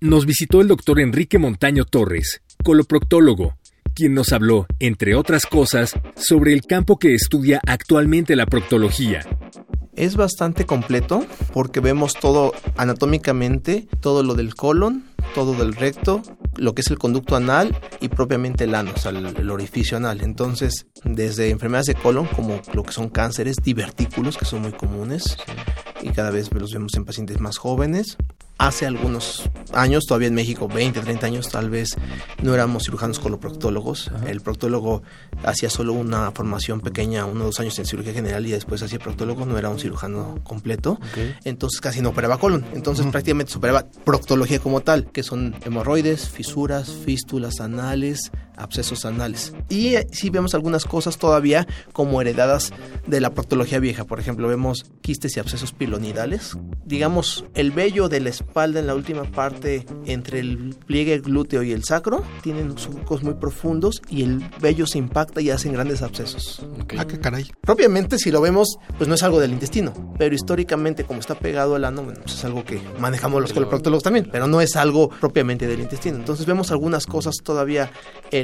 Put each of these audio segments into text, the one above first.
nos visitó el doctor Enrique Montaño Torres, coloproctólogo, quien nos habló, entre otras cosas, sobre el campo que estudia actualmente la proctología. Es bastante completo porque vemos todo anatómicamente, todo lo del colon, todo del recto, lo que es el conducto anal y propiamente el ano, o sea, el, orificio anal. Entonces, desde enfermedades de colon, como lo que son cánceres, divertículos, que son muy comunes, y cada vez los vemos en pacientes más jóvenes, hace algunos años, todavía en México, 20, 30 años tal vez, no éramos cirujanos coloproctólogos. Ajá. El proctólogo hacía solo una formación pequeña, uno o dos años en cirugía general y después hacía proctólogo, no era un cirujano completo. Okay. Entonces casi no operaba colon. Entonces uh -huh. prácticamente se operaba proctología como tal, que son hemorroides, fisuras, fístulas anales, abscesos anales. Y eh, sí vemos algunas cosas todavía como heredadas de la proctología vieja. Por ejemplo, vemos quistes y abscesos pilonidales. Digamos, el vello de la espalda en la última parte entre el pliegue glúteo y el sacro tienen surcos muy profundos y el vello se impacta y hacen grandes abscesos. Okay. Ah, qué caray. Propiamente, si lo vemos, pues no es algo del intestino, pero históricamente, como está pegado al ano, bueno, pues es algo que manejamos los coloproctólogos también, pero no es algo propiamente del intestino. Entonces vemos algunas cosas todavía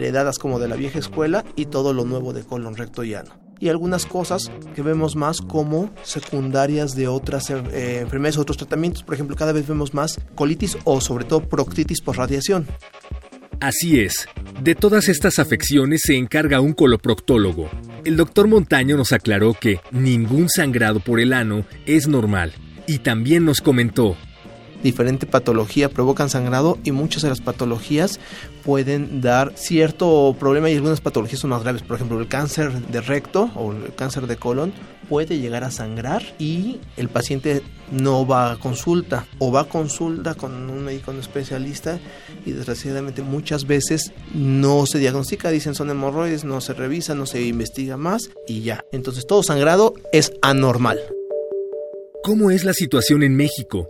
heredadas como de la vieja escuela y todo lo nuevo de colon recto y ano y algunas cosas que vemos más como secundarias de otras eh, enfermedades, otros tratamientos. Por ejemplo, cada vez vemos más colitis o sobre todo proctitis por radiación. Así es. De todas estas afecciones se encarga un coloproctólogo. El doctor Montaño nos aclaró que ningún sangrado por el ano es normal. Y también nos comentó diferente patología provocan sangrado y muchas de las patologías pueden dar cierto problema y algunas patologías son más graves. Por ejemplo, el cáncer de recto o el cáncer de colon puede llegar a sangrar y el paciente no va a consulta o va a consulta con un médico especialista y desgraciadamente muchas veces no se diagnostica, dicen son hemorroides, no se revisa, no se investiga más y ya. Entonces todo sangrado es anormal. ¿Cómo es la situación en México?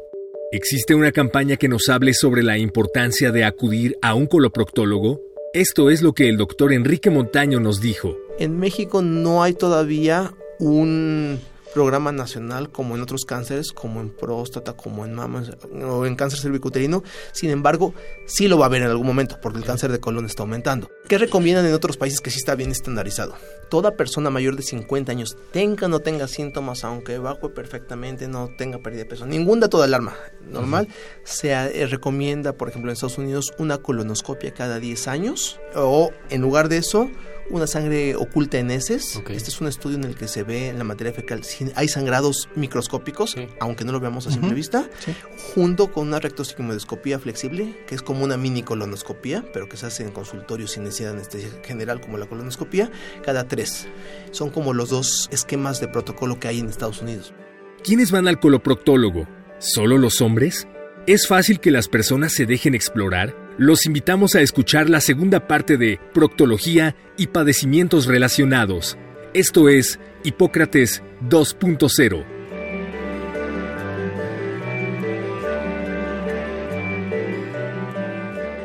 ¿Existe una campaña que nos hable sobre la importancia de acudir a un coloproctólogo? Esto es lo que el doctor Enrique Montaño nos dijo. En México no hay todavía un programa nacional como en otros cánceres, como en próstata, como en mamas o en cáncer cervicuterino. Sin embargo, sí lo va a haber en algún momento porque el cáncer de colon está aumentando. ¿Qué recomiendan en otros países que sí está bien estandarizado? Toda persona mayor de 50 años, tenga o no tenga síntomas, aunque evacue perfectamente, no tenga pérdida de peso, ningún dato de alarma normal, uh -huh. se eh, recomienda, por ejemplo, en Estados Unidos, una colonoscopia cada 10 años o en lugar de eso, una sangre oculta en heces. Okay. Este es un estudio en el que se ve en la materia fecal si hay sangrados microscópicos, sí. aunque no lo veamos a simple uh -huh. vista, sí. junto con una rectosigmoidoscopía flexible, que es como una mini colonoscopía, pero que se hace en consultorio sin necesidad de anestesia general como la colonoscopía, cada tres. Son como los dos esquemas de protocolo que hay en Estados Unidos. ¿Quiénes van al coloproctólogo? ¿Solo los hombres? ¿Es fácil que las personas se dejen explorar? Los invitamos a escuchar la segunda parte de Proctología y padecimientos relacionados. Esto es Hipócrates 2.0.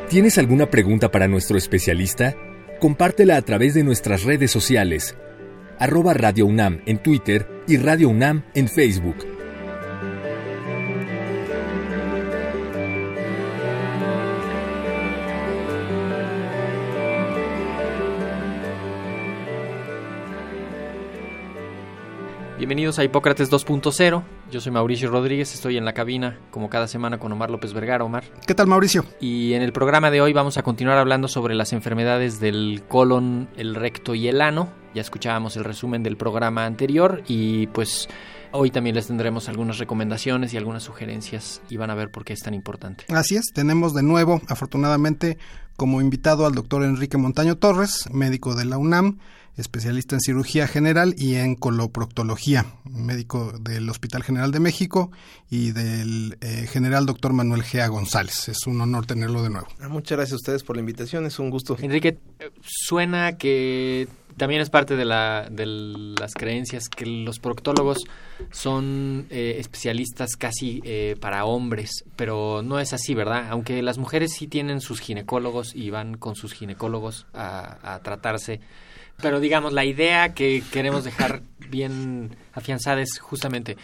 ¿Tienes alguna pregunta para nuestro especialista? Compártela a través de nuestras redes sociales, arroba Radio UNAM en Twitter y Radio UNAM en Facebook. Bienvenidos a Hipócrates 2.0. Yo soy Mauricio Rodríguez, estoy en la cabina como cada semana con Omar López Vergara. Omar. ¿Qué tal, Mauricio? Y en el programa de hoy vamos a continuar hablando sobre las enfermedades del colon, el recto y el ano. Ya escuchábamos el resumen del programa anterior y pues hoy también les tendremos algunas recomendaciones y algunas sugerencias y van a ver por qué es tan importante. Así es, tenemos de nuevo, afortunadamente, como invitado al doctor Enrique Montaño Torres, médico de la UNAM, especialista en cirugía general y en coloproctología, médico del Hospital General de México y del eh, general doctor Manuel Gea González. Es un honor tenerlo de nuevo. Ah, muchas gracias a ustedes por la invitación, es un gusto. Enrique, suena que también es parte de, la, de las creencias que los proctólogos son eh, especialistas casi eh, para hombres, pero no es así, ¿verdad? Aunque las mujeres sí tienen sus ginecólogos y van con sus ginecólogos a, a tratarse. Pero digamos, la idea que queremos dejar bien afianzada es justamente,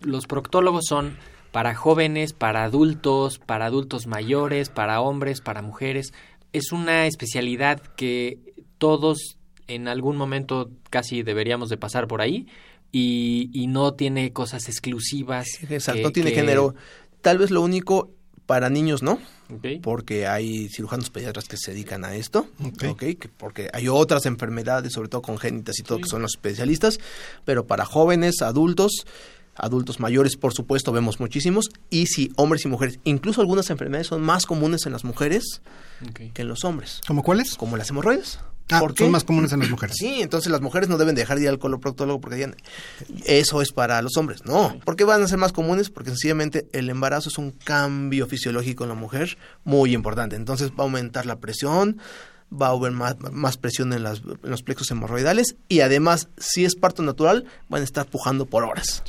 los proctólogos son para jóvenes, para adultos, para adultos mayores, para hombres, para mujeres. Es una especialidad que todos en algún momento casi deberíamos de pasar por ahí y, y no tiene cosas exclusivas. Exacto, que- no tiene que- género. Tal vez lo único para niños, ¿no? Porque hay cirujanos pediatras que se dedican a esto, Ok. ¿ok? Que porque hay otras enfermedades, sobre todo congénitas y todo, que son los especialistas, pero para jóvenes, adultos, adultos mayores, por supuesto, vemos muchísimos, y sí, hombres y mujeres. Incluso algunas enfermedades son más comunes en las mujeres que en los hombres, ¿Cómo cuáles? como las hemorroides. Ah, ¿Por qué? son más comunes en las mujeres. Sí, entonces las mujeres no deben dejar de ir al coloproctólogo porque digan, eso es para los hombres. No, ¿por qué van a ser más comunes? Porque sencillamente el embarazo es un cambio fisiológico en la mujer muy importante. Entonces va a aumentar la presión, va a haber más, más presión en, las- en los plexos hemorroidales y además, si es parto natural, van a estar pujando por horas.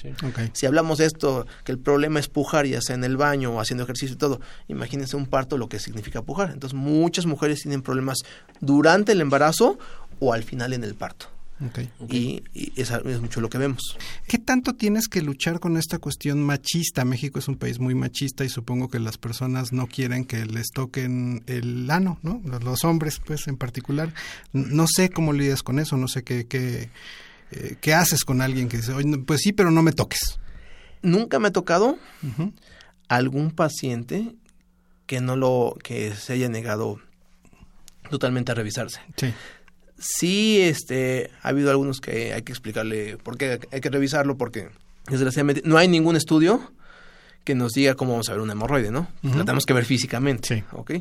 Si hablamos de esto, que el problema es pujar, ya sea en el baño o haciendo ejercicio y todo, imagínense un parto lo que significa pujar. Entonces, muchas mujeres tienen problemas durante el embarazo o al final en el parto. Ok. Y, y es, es mucho lo que vemos. ¿Qué tanto tienes que luchar con esta cuestión machista? México es un país muy machista y supongo que las personas no quieren que les toquen el ano, ¿no? Los, los hombres, pues, en particular. No sé cómo lidias con eso, no sé qué, qué, eh, qué haces con alguien que dice, Oye, pues sí, pero no me toques. Nunca me ha tocado algún paciente que no lo, que se haya negado totalmente a revisarse. Sí. Sí, este, ha habido algunos que hay que explicarle por qué hay que revisarlo, porque desgraciadamente no hay ningún estudio que nos diga cómo vamos a ver un hemorroide, ¿no? La tenemos que ver físicamente, Sí. ¿ok?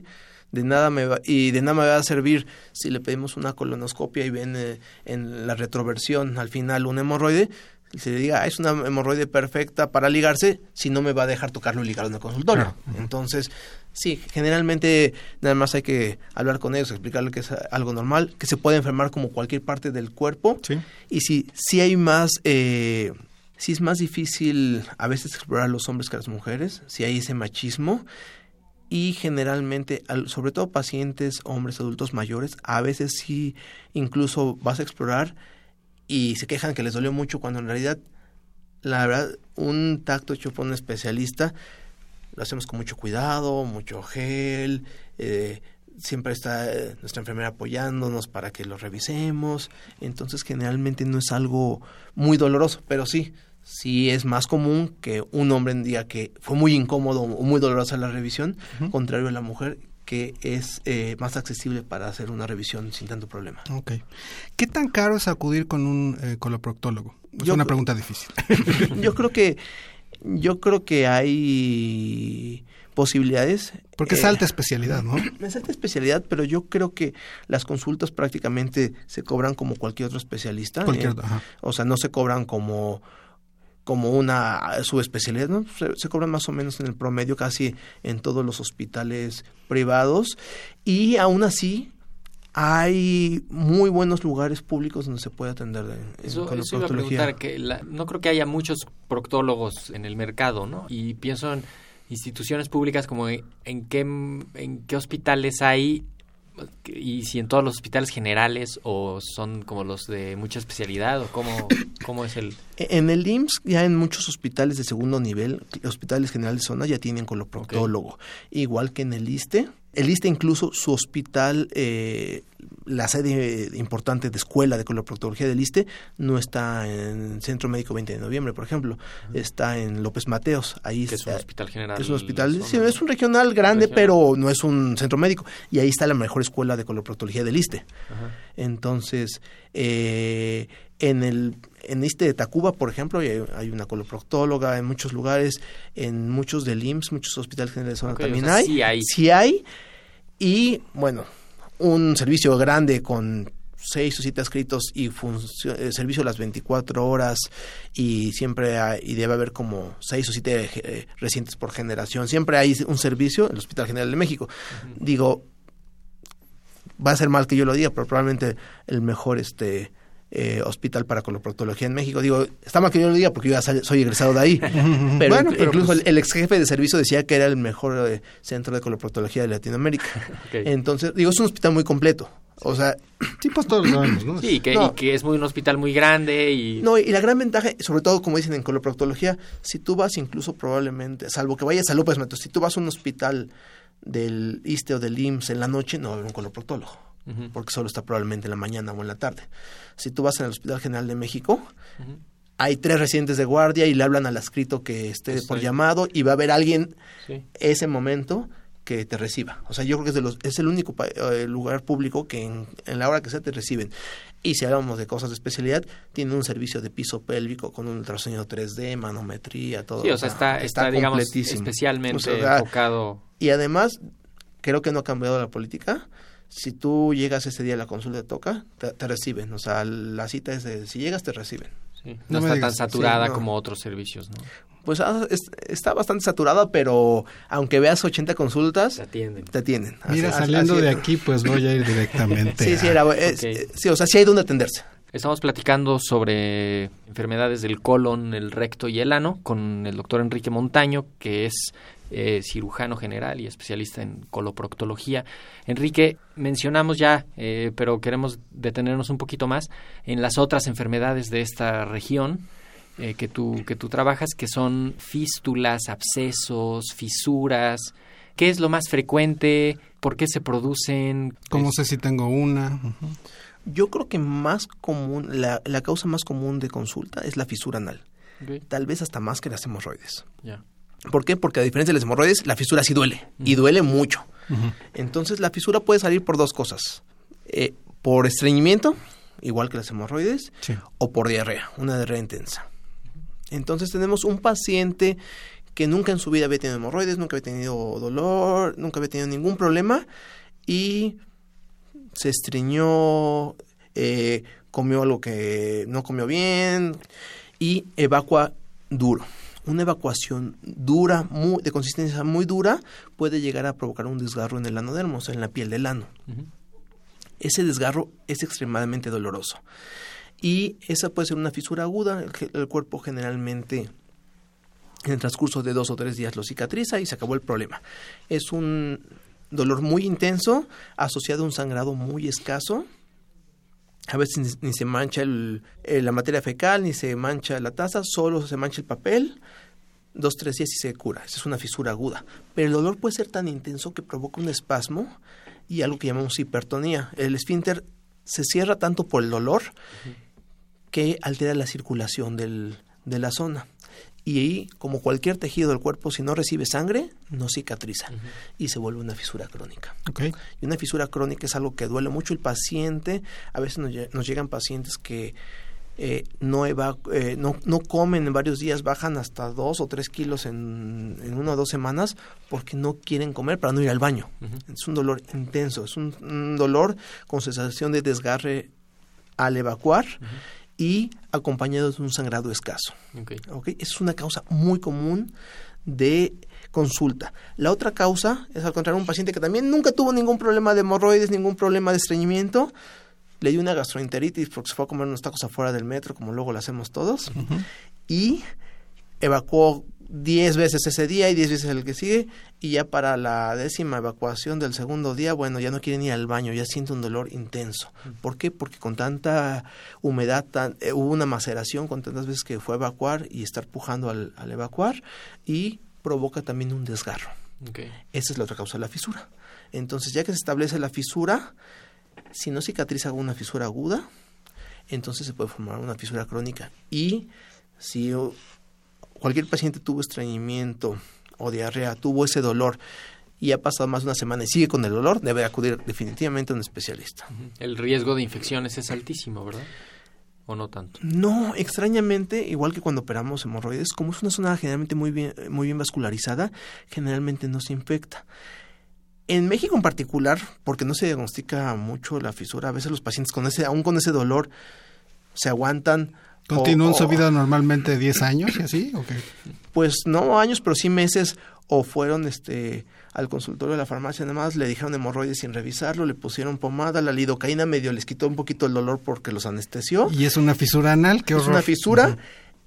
De nada me va, y de nada me va a servir si le pedimos una colonoscopia y ven eh, en la retroversión al final un hemorroide, y se le diga, ah, es una hemorroide perfecta para ligarse, si no me va a dejar tocarlo y ligarlo en el consultorio. Claro. Entonces, sí, generalmente nada más hay que hablar con ellos, explicarle que es algo normal, que se puede enfermar como cualquier parte del cuerpo. Sí. Y si, si hay más, eh, si es más difícil a veces explorar a los hombres que a las mujeres, si hay ese machismo. Y generalmente, al- sobre todo pacientes, hombres, adultos mayores, a veces sí incluso vas a explorar y se quejan que les dolió mucho cuando en realidad, la verdad, un tacto hecho por un especialista lo hacemos con mucho cuidado, mucho gel, eh, siempre está eh, nuestra enfermera apoyándonos para que lo revisemos, entonces generalmente no es algo muy doloroso, pero sí, sí es más común que un hombre diga que fue muy incómodo o muy dolorosa la revisión, contrario a la mujer que es eh, más accesible para hacer una revisión sin tanto problema. Ok. ¿Qué tan caro es acudir con un eh, coloproctólogo? Es Yo- una pregunta difícil. yo creo que yo creo que hay posibilidades Porque es eh, alta especialidad, ¿no? Es alta especialidad, pero yo creo que las consultas prácticamente se cobran como cualquier otro especialista. Cualquier, eh, ajá. o sea, no se cobran como como una subespecialidad, ¿no? Se, se cobran más o menos en el promedio casi en todos los hospitales privados y aún así hay muy buenos lugares públicos donde se puede atender de, Eso, eso iba a preguntar, que la- no creo que haya muchos proctólogos en el mercado, ¿no? Y pienso en instituciones públicas como en, en qué, en qué hospitales hay y si en todos los hospitales generales o son como los de mucha especialidad o cómo, cómo es el... En el IMSS, ya en muchos hospitales de segundo nivel, hospitales generales de zona, ya tienen coloproctólogo. Igual que en el ISTE. El ISTE incluso su hospital, eh, la sede importante de escuela de coloproctología del ISTE, no está en Centro Médico 20 de Noviembre, por ejemplo. Está en López Mateos. Ahí que es un está- hospital general. es un hospital, es un regional grande, Regional. pero no es un centro médico. Y ahí está la mejor escuela de coloproctología del ISTE. Entonces, eh, en el en este de Tacuba, por ejemplo, hay, hay una coloproctóloga en muchos lugares, en muchos del IMSS, muchos hospitales generales de zona Ok, o también sea, hay. sí hay. Sí hay. Y bueno, un servicio grande con seis o siete adscritos y eh, servicio las 24 horas y siempre hay- y debe haber como seis o siete eh, residentes por generación. Siempre hay un servicio en el Hospital General de México. Digo, va a ser mal que yo lo diga, pero probablemente el mejor este eh, hospital para coloproctología en México. Digo, está mal que yo lo diga porque yo ya soy egresado de ahí. pero Bueno, pero incluso pues- el, el ex jefe de servicio decía que era el mejor eh, centro de coloproctología de Latinoamérica. Entonces, digo, es un hospital muy completo. O sea, Sí, pues todos lo sabemos, ¿no? Sí, que, No. y que es muy un hospital muy grande y... no, y la gran ventaja, sobre todo como dicen en coloproctología, si tú vas incluso probablemente, salvo que vayas a López Mateos, si tú vas a un hospital del ISTE o del IMSS en la noche, no va a haber un coloproctólogo. Porque solo está probablemente en la mañana o en la tarde. Si tú vas en el Hospital General de México, hay tres residentes de guardia y le hablan al adscrito que esté por llamado y va a haber alguien Sí. ese momento que te reciba. O sea, yo creo que es, de los, es el único pa- eh, lugar público que en, en la hora que sea te reciben. Y si hablamos de cosas de especialidad, tiene un servicio de piso pélvico con un ultrasonido 3D, manometría, todo. Sí, o sea, está, está, digamos, especialmente O sea, enfocado... y además, creo que no ha cambiado la política. Si tú llegas ese día a la consulta toca, te, te reciben. O sea, la cita es de, si llegas te reciben. sí. No está digas. tan saturada Sí, no. como otros servicios, ¿no? Pues ah, es- está bastante saturada, pero aunque veas 80 consultas, atienden. te atienden. Mira, así- saliendo así- de aquí, pues voy a ir directamente. Sí, a- sí, era, es- Ok. eh, sí, o sea, sí hay donde atenderse. Estamos platicando sobre enfermedades del colon, el recto y el ano con el doctor Enrique Montaño, que es eh, cirujano general y especialista en coloproctología. Enrique, mencionamos ya, eh, pero queremos detenernos un poquito más en las otras enfermedades de esta región eh, que, tú, que tú trabajas, que son fístulas, abscesos, fisuras. ¿Qué es lo más frecuente? ¿Por qué se producen? ¿Cómo Es- sé si tengo una? Yo creo que más común, la, la causa más común de consulta es la fisura anal. Tal vez hasta más que las hemorroides. ya. ¿Por qué? Porque a diferencia de las hemorroides, la fisura sí duele. Y duele mucho. Entonces, la fisura puede salir por dos cosas. Eh, por estreñimiento, igual que las hemorroides, Sí. o por diarrea, una diarrea intensa. Entonces, tenemos un paciente que nunca en su vida había tenido hemorroides, nunca había tenido dolor, nunca había tenido ningún problema y se estreñó, eh, comió algo que no comió bien y evacua duro. Una evacuación dura, muy, de consistencia muy dura, puede llegar a provocar un desgarro en el anodermo, o sea, en la piel del ano. Ese desgarro es extremadamente doloroso. Y esa puede ser una fisura aguda. El, el cuerpo generalmente en el transcurso de dos o tres días lo cicatriza y se acabó el problema. Es un dolor muy intenso asociado a un sangrado muy escaso. A veces ni, ni se mancha el- eh, la materia fecal, ni se mancha la taza, solo se mancha el papel. Dos, tres días y se cura. Esa es una fisura aguda. Pero el dolor puede ser tan intenso que provoca un espasmo y algo que llamamos hipertonía. El esfínter se cierra tanto por el dolor que altera la circulación del- de la zona. Y ahí, como cualquier tejido del cuerpo, si no recibe sangre, no cicatriza y se vuelve una fisura crónica. Y una fisura crónica es algo que duele mucho el paciente. A veces nos, lle- nos llegan pacientes que eh, no, eva- eh, no, no comen en varios días, bajan hasta dos o tres kilos en, en una o dos semanas porque no quieren comer para no ir al baño. Es un dolor intenso, es un, un dolor con sensación de desgarre al evacuar y acompañado de un sangrado escaso. Ok. ¿ok? Es una causa muy común de consulta. La otra causa es al contrario un paciente que también nunca tuvo ningún problema de hemorroides, ningún problema de estreñimiento, le dio una gastroenteritis porque se fue a comer unos tacos afuera del metro, como luego lo hacemos todos, y evacuó 10 veces ese día y 10 veces el que sigue, y ya para la décima evacuación del segundo día, bueno, ya no quiere ni al baño, ya siente un dolor intenso. ¿Por qué? Porque con tanta humedad, tan- eh, hubo una maceración con tantas veces que fue a evacuar y estar pujando al, al evacuar, y provoca también un desgarro. Ok. Esa es la otra causa de la fisura. Entonces, ya que se establece la fisura, si no cicatriza una fisura aguda, entonces se puede formar una fisura crónica. Y si cualquier paciente tuvo estreñimiento o diarrea, tuvo ese dolor y ha pasado más de una semana y sigue con el dolor, debe acudir definitivamente a un especialista. El riesgo de infecciones es altísimo, ¿verdad? ¿O no tanto? No, extrañamente, igual que cuando operamos hemorroides, como es una zona generalmente muy bien, muy bien vascularizada, generalmente no se infecta. En México en particular, porque no se diagnostica mucho la fisura, a veces los pacientes con ese, aún con ese dolor, se aguantan. ¿Continúan o- su vida normalmente 10 años y así? ¿O qué? Pues no años, pero sí meses, o fueron este al consultorio de la farmacia, nada más le dijeron hemorroides sin revisarlo, le pusieron pomada, la lidocaína medio les quitó un poquito el dolor porque los anestesió. ¿Y es una fisura anal? ¿Qué es una fisura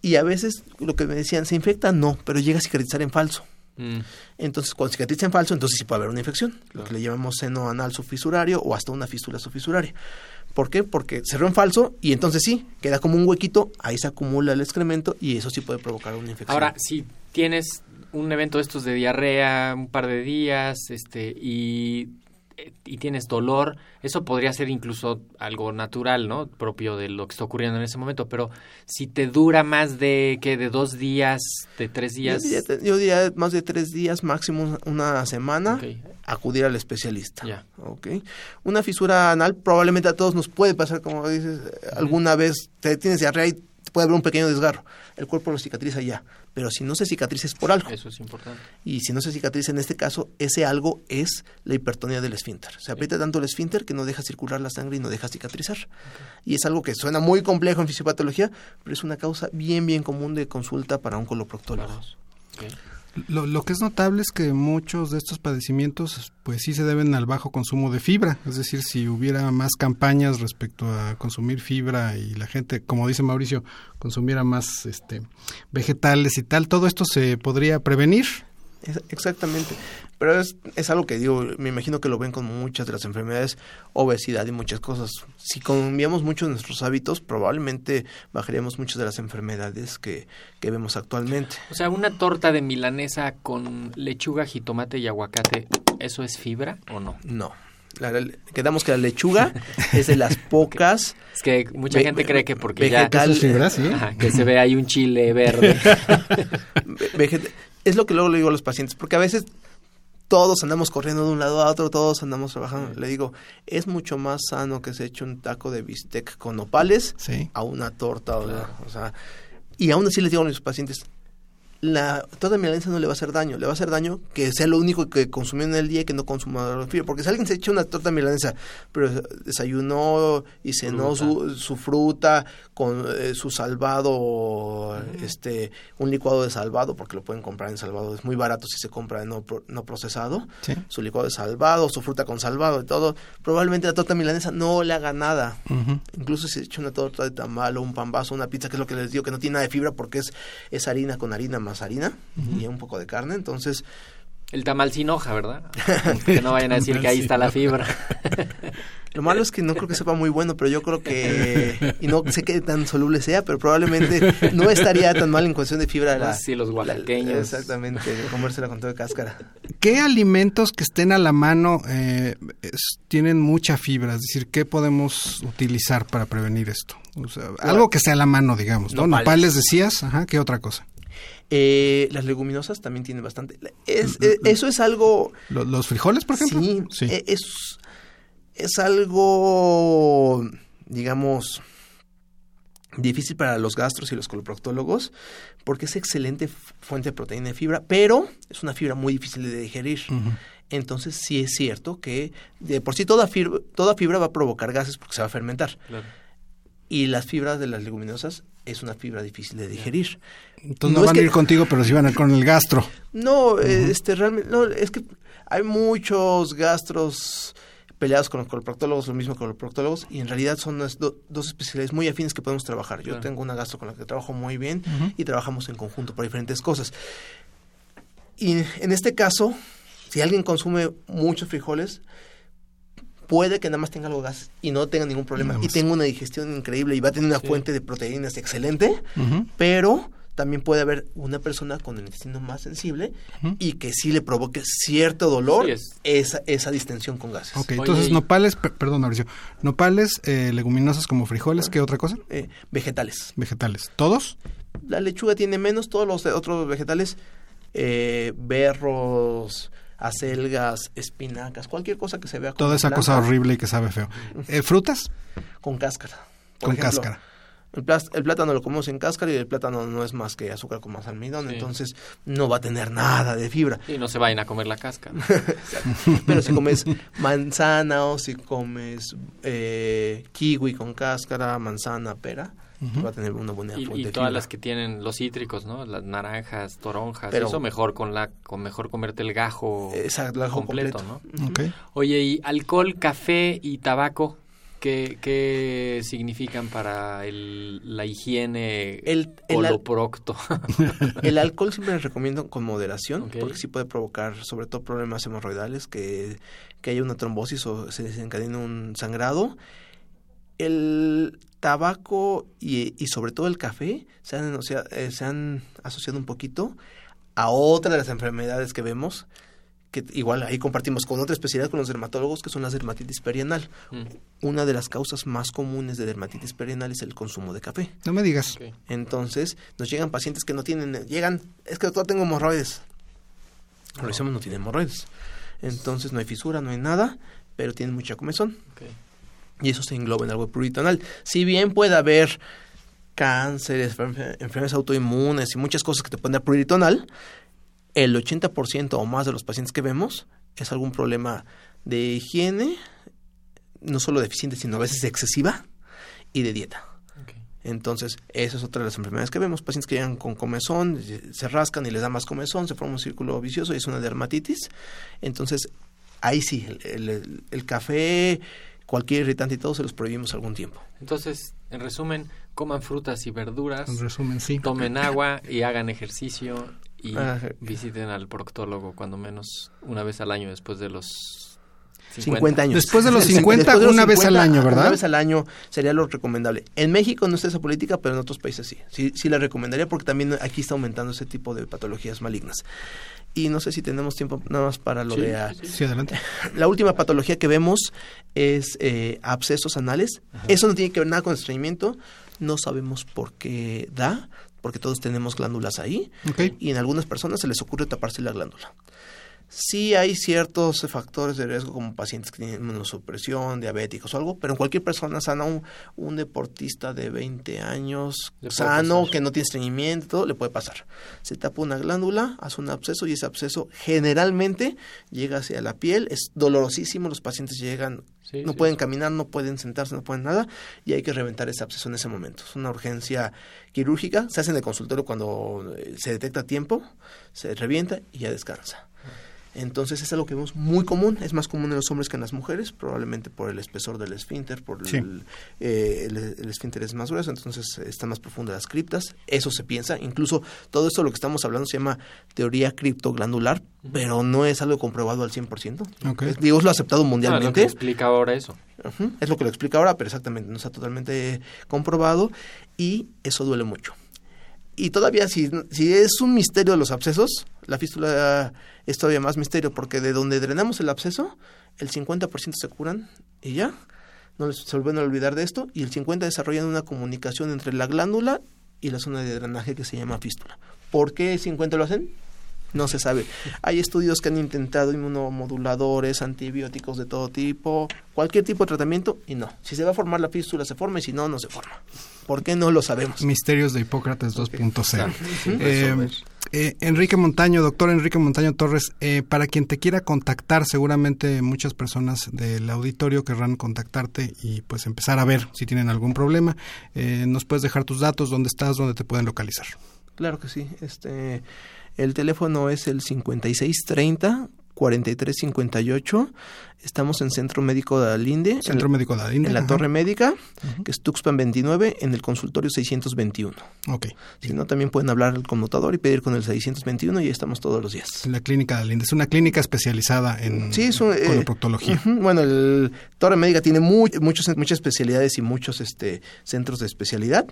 y a veces lo que me decían, ¿se infecta? No, pero llega a cicatrizar en falso. Mm. Entonces, cuando cicatriza en falso, entonces sí puede haber una infección, lo que le llamamos seno anal subfisurario o hasta una fístula subfisuraria. ¿Por qué? Porque cerró en falso y entonces sí, queda como un huequito, ahí se acumula el excremento y eso sí puede provocar una infección. Ahora, si tienes un evento de estos de diarrea, un par de días, este, y, y tienes dolor, eso podría ser incluso algo natural, ¿no? Propio de lo que está ocurriendo en ese momento, pero si te dura más de, ¿qué? De dos días, de tres yo días. diría, yo diría más de tres días, máximo una semana, acudir al especialista. Ya. ¿ok? Una fisura anal probablemente a todos nos puede pasar, como dices, alguna vez te tienes diarrea y puede haber un pequeño desgarro. El cuerpo lo cicatriza ya, pero si no se cicatriza es por algo. Eso es importante. Y si no se cicatriza en este caso, ese algo es la hipertonía del esfínter. Se aprieta tanto el esfínter que no deja circular la sangre y no deja cicatrizar. Y es algo que suena muy complejo en fisiopatología, pero es una causa bien, bien común de consulta para un coloproctólogo. Ok. Lo, lo que es notable es que muchos de estos padecimientos pues sí se deben al bajo consumo de fibra, es decir, si hubiera más campañas respecto a consumir fibra y la gente, como dice Mauricio, consumiera más este vegetales y tal, todo esto se podría prevenir. Exactamente. Pero es, es algo que digo, me imagino que lo ven con muchas de las enfermedades, obesidad y muchas cosas. Si cambiamos mucho nuestros hábitos, probablemente bajaríamos muchas de las enfermedades que, que vemos actualmente. O sea, una torta de milanesa con lechuga, jitomate y aguacate, ¿eso es fibra o no? No. La- la- quedamos que la lechuga es de las pocas Es que mucha Ve- gente cree que porque vegetal- Eso es fibra, sí. ya Ajá, que se ve ahí un chile verde. es lo que luego le digo a los pacientes, porque a veces todos andamos corriendo de un lado a otro, todos andamos trabajando. Le digo, es mucho más sano que se eche un taco de bistec con nopales Sí. a una torta. o sea, O sea, y aún así les digo a mis pacientes, la torta de milanesa no le va a hacer daño, le va a hacer daño que sea lo único que consumió en el día y que no consuma fibra. Porque si alguien se echa una torta milanesa, pero desayunó y cenó su, su fruta con eh, su salvado, este, un licuado de salvado, porque lo pueden comprar en salvado, es muy barato si se compra no, no procesado, Sí. su licuado de salvado, su fruta con salvado y todo, probablemente la torta milanesa no le haga nada. Incluso si se echa una torta de tamal o un pambazo, una pizza, que es lo que les digo, que no tiene nada de fibra porque es, es harina con harina más harina y un poco de carne. Entonces, El tamal sin hoja, ¿verdad? Que no vayan a decir que ahí está la fibra. lo malo es que no creo que sepa muy bueno, pero yo creo que, y no sé qué tan soluble sea, pero probablemente no estaría tan mal en cuestión de fibra. La, Sí, los la- oaxaqueños. exactamente, de comérsela con todo de cáscara. ¿Qué alimentos que estén a la mano eh, es- tienen mucha fibra? Es decir, ¿qué podemos utilizar para prevenir esto? O sea, algo que esté a la mano, digamos, ¿no? Nopales. Nopales decías, ajá, ¿qué otra cosa? Eh, las leguminosas también tienen bastante. Es, eh, eso es algo ¿Lo- ¿Los frijoles, por ejemplo? Sí, eh, Es, es algo, digamos, difícil para los gastros y los coloproctólogos porque es excelente fuente de proteína y fibra, pero es una fibra muy difícil de digerir. Entonces sí es cierto que de por sí toda fibra, toda fibra va a provocar gases porque se va a fermentar. Claro. Y las fibras de las leguminosas es una fibra difícil de digerir. Entonces No van que- a ir contigo, pero sí van a ir con el gastro. No, este realmente no, es que hay muchos gastros peleados con los coloproctólogos, lo mismo con los proctólogos, y en realidad son las do- dos especialidades muy afines que podemos trabajar. Yo Claro. tengo una gastro con la que trabajo muy bien y trabajamos en conjunto para diferentes cosas. Y en este caso, si alguien consume muchos frijoles, puede que nada más tenga algo de gas y no tenga ningún problema y tenga una digestión increíble y va a tener una Sí. fuente de proteínas excelente, pero también puede haber una persona con el intestino más sensible y que sí le provoque cierto dolor Sí, es- esa, esa distensión con gases. Ok, Oye, entonces y- nopales, per- perdón Mauricio, nopales, eh, leguminosas como frijoles, ¿qué otra cosa? Eh, vegetales. Vegetales, ¿todos? La lechuga tiene menos, todos los otros vegetales, eh, berros, acelgas, espinacas, cualquier cosa que se vea como Toda esa cosa horrible y que sabe feo. Eh, ¿Frutas? con cáscara. Por Con ejemplo, cáscara. El, plátano lo comemos en cáscara y el plátano no es más que azúcar con más almidón, Sí. entonces no va a tener nada de fibra. Y no se vayan a comer la cáscara. Pero si comes manzana o si comes eh, kiwi con cáscara, manzana, pera, va a tener una buena y fuente y de todas fibra. las que tienen los cítricos, ¿no? Las naranjas, toronjas, Pero- eso mejor con la con mejor comerte el gajo Exacto, el ajo completo, completo. ¿no? Oye, ¿y alcohol, café y tabaco qué, qué significan para el, la higiene El- el al- holoprocto? El alcohol siempre les recomiendo con moderación, porque sí puede provocar sobre todo problemas hemorroidales, que, que haya una trombosis o se desencadene un sangrado. El tabaco y, y sobre todo el café se han, eh, se han asociado un poquito a otra de las enfermedades que vemos, que igual ahí compartimos con otra especialidad con los dermatólogos, que son las dermatitis perianal. Mm, Una de las causas más comunes de dermatitis perianal es el consumo de café. No me digas. Entonces, nos llegan pacientes que no tienen, llegan, es que doctor tengo hemorroides. Lo decimos, no tiene hemorroides. Entonces, no hay fisura, no hay nada, pero tienen mucha comezón. ok. Y eso se engloba en algo pluritonal. Si bien puede haber cánceres, enfer- enfermedades autoinmunes y muchas cosas que te pueden dar pluritonal, el 80% o más de los pacientes que vemos es algún problema de higiene, no solo deficiente, sino a veces excesiva, y de dieta. Entonces, esa es otra de las enfermedades que vemos. Pacientes que llegan con comezón, se rascan y les da más comezón, se forma un círculo vicioso y es una dermatitis. Entonces, ahí sí, el, el- el café, cualquier irritante y todo se los prohibimos algún tiempo. Entonces, en resumen, coman frutas y verduras, En resumen, sí. tomen agua y hagan ejercicio y Ajá. visiten al proctólogo cuando menos una vez al año después de los 50, años. Después de los Después 50, de los una vez al año, ¿verdad? Una vez al año sería lo recomendable. En México no está esa política, pero en otros países sí. Sí, sí la recomendaría porque también aquí está aumentando ese tipo de patologías malignas. Y no sé si tenemos tiempo nada más para lo Sí, de... sí, sí. Sí, adelante. La última patología que vemos es eh, abscesos anales. Eso no tiene que ver nada con estreñimiento. No sabemos por qué da, porque todos tenemos glándulas ahí. Y en algunas personas se les ocurre taparse la glándula. Sí hay ciertos factores de riesgo como pacientes que tienen inmunosupresión, diabéticos o algo, pero en cualquier persona sana, un, un deportista de 20 años sano, pasar. que no tiene estreñimiento, todo, le puede pasar. Se tapa una glándula, hace un absceso y ese absceso generalmente llega hacia la piel, es dolorosísimo, los pacientes llegan, Sí, no sí, pueden sí. caminar, no pueden sentarse, no pueden nada y hay que reventar ese absceso en ese momento. Es una urgencia quirúrgica, se hace en el consultorio cuando eh, se detecta a tiempo, se revienta y ya descansa. Entonces es algo que vemos muy común, es más común en los hombres que en las mujeres, probablemente por el espesor del esfínter, por Sí. el, eh, el, el esfínter es más grueso, entonces están más profundas las criptas, eso se piensa, incluso todo esto lo que estamos hablando se llama teoría criptoglandular, pero no es algo comprobado al 100%. Ok. Es- Dios lo ha aceptado Ah, lo que mundialmente. explica ahora eso. Es lo que lo explica ahora, pero exactamente no está totalmente comprobado y eso duele mucho. Y todavía si, si es un misterio los abscesos, la fístula es todavía más misterio porque de donde drenamos el absceso, el 50% se curan y ya, no les- se vuelven a olvidar de esto y el 50% desarrollan una comunicación entre la glándula y la zona de drenaje que se llama fístula. ¿Por qué 50 lo hacen? No se sabe. Hay estudios que han intentado inmunomoduladores, antibióticos de todo tipo, cualquier tipo de tratamiento y no. Si se va a formar la fístula se forma y si no, no se forma. ¿Por qué no lo sabemos? Misterios de Hipócrates 2.0. Exacto. Eh, eh, Enrique Montaño, doctor Enrique Montaño Torres, eh, para quien te quiera contactar, seguramente muchas personas del auditorio querrán contactarte y pues empezar a ver si tienen algún problema. Eh, nos puedes dejar tus datos, dónde estás, dónde te pueden localizar. Claro que sí. Este, el teléfono es el 5630 4358. Estamos en Centro Médico de Alinde. Centro en, Médico de Alinde. en la ajá. Torre Médica, que es Tuxpan 29, en el consultorio 621. Ok. Si no, también pueden hablar al conmutador y pedir con el 621 y ahí estamos todos los días. En la clínica de Alinde. Es una clínica especializada en Sí, es un, eh, coloproctología. Ujú, Bueno, el Torre Médica tiene muy, muchos, muchas especialidades y muchos este, centros de especialidad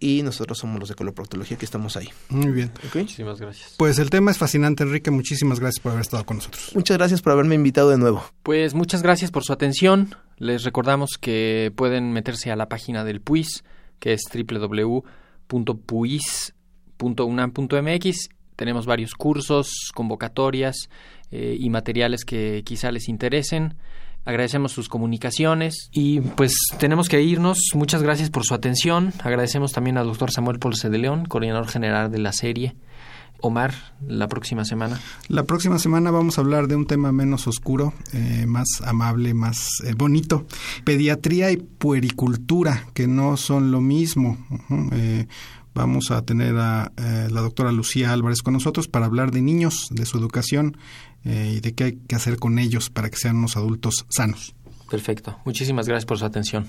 y nosotros somos los de coloproctología que estamos ahí. Muy bien. Muchísimas gracias. Pues el tema es fascinante, Enrique. Muchísimas gracias por haber estado con nosotros. Muchas gracias por haberme invitado de nuevo. Pues muchas gracias por su atención. Les recordamos que pueden meterse a la página del PUIS, que es www.puis.unam.mx. Tenemos varios cursos, convocatorias eh, y materiales que quizá les interesen. Agradecemos sus comunicaciones y pues tenemos que irnos. Muchas gracias por su atención. Agradecemos también al doctor Samuel Ponce de León, coordinador general de la serie. Omar, la próxima semana. La próxima semana vamos a hablar de un tema menos oscuro, eh, más amable, más eh, bonito. Pediatría y puericultura, que no son lo mismo. eh, vamos a tener a la doctora Lucía Álvarez con nosotros para hablar de niños, de su educación y de qué hay que hacer con ellos para que sean unos adultos sanos. Perfecto. Muchísimas gracias por su atención.